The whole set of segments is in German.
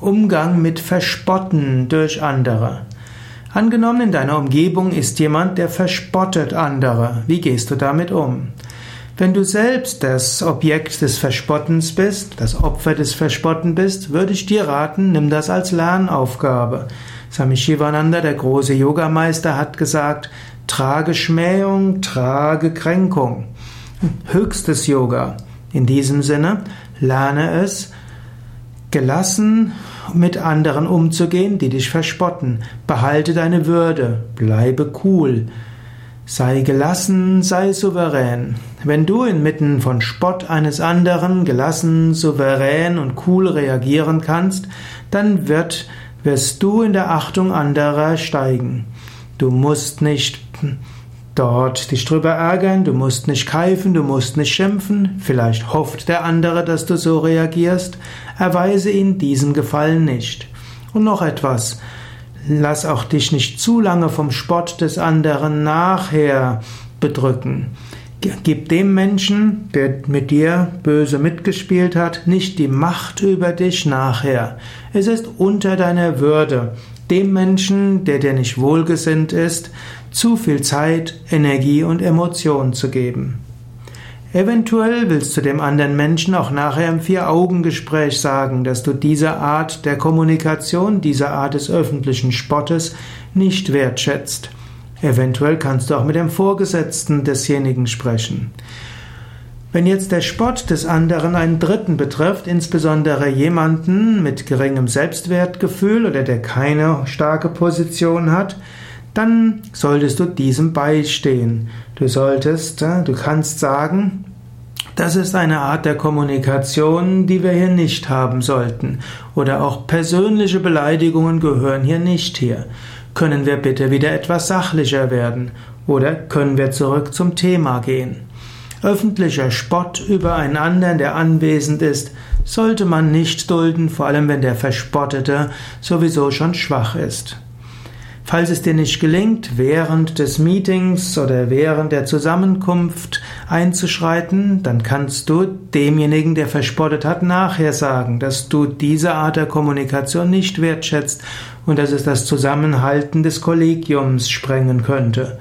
Umgang mit Verspotten durch andere. Angenommen, in deiner Umgebung ist jemand, der verspottet andere. Wie gehst du damit um? Wenn du selbst das Objekt des Verspottens bist, das Opfer des Verspotten bist, würde ich dir raten, nimm das als Lernaufgabe. Swami Shivananda, der große Yogameister, hat gesagt, trage Schmähung, trage Kränkung. Höchstes Yoga. In diesem Sinne, lerne es, gelassen mit anderen umzugehen, die dich verspotten. Behalte deine Würde, bleibe cool. Sei gelassen, sei souverän. Wenn du inmitten von Spott eines anderen gelassen, souverän und cool reagieren kannst, dann wird, wirst du in der Achtung anderer steigen. Du musst nicht dort dich drüber ärgern, du musst nicht keifen, du musst nicht schimpfen, vielleicht hofft der andere, dass du so reagierst, erweise ihm diesen Gefallen nicht. Und noch etwas, lass auch dich nicht zu lange vom Spott des anderen nachher bedrücken. Gib dem Menschen, der mit dir böse mitgespielt hat, nicht die Macht über dich nachher. Es ist unter deiner Würde, dem Menschen, der dir nicht wohlgesinnt ist, zu viel Zeit, Energie und Emotion zu geben. Eventuell willst du dem anderen Menschen auch nachher im Vier-Augen-Gespräch sagen, dass du diese Art der Kommunikation, diese Art des öffentlichen Spottes nicht wertschätzt. Eventuell kannst du auch mit dem Vorgesetzten desjenigen sprechen. Wenn jetzt der Spott des anderen einen Dritten betrifft, insbesondere jemanden mit geringem Selbstwertgefühl oder der keine starke Position hat, dann solltest du diesem beistehen. Du solltest, du kannst sagen, das ist eine Art der Kommunikation, die wir hier nicht haben sollten. Oder auch persönliche Beleidigungen gehören hier nicht hier. Können wir bitte wieder etwas sachlicher werden? Oder können wir zurück zum Thema gehen? Öffentlicher Spott über einen anderen, der anwesend ist, sollte man nicht dulden, vor allem wenn der Verspottete sowieso schon schwach ist. Falls es dir nicht gelingt, während des Meetings oder während der Zusammenkunft einzuschreiten, dann kannst du demjenigen, der verspottet hat, nachher sagen, dass du diese Art der Kommunikation nicht wertschätzt und dass es das Zusammenhalten des Kollegiums sprengen könnte.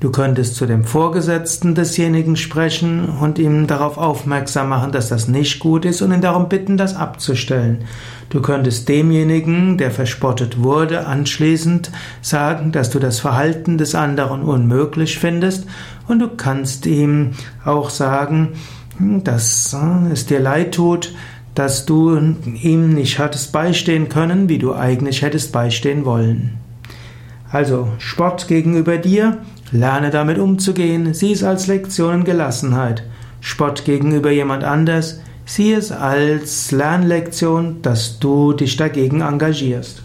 Du könntest zu dem Vorgesetzten desjenigen sprechen und ihm darauf aufmerksam machen, dass das nicht gut ist und ihn darum bitten, das abzustellen. Du könntest demjenigen, der verspottet wurde, anschließend sagen, dass du das Verhalten des anderen unmöglich findest und du kannst ihm auch sagen, dass es dir leid tut, dass du ihm nicht hattest beistehen können, wie du eigentlich hättest beistehen wollen. Also Spott gegenüber dir Lerne damit umzugehen, sieh es als Lektion in Gelassenheit. Spott gegenüber jemand anders, sieh es als Lernlektion, dass du dich dagegen engagierst.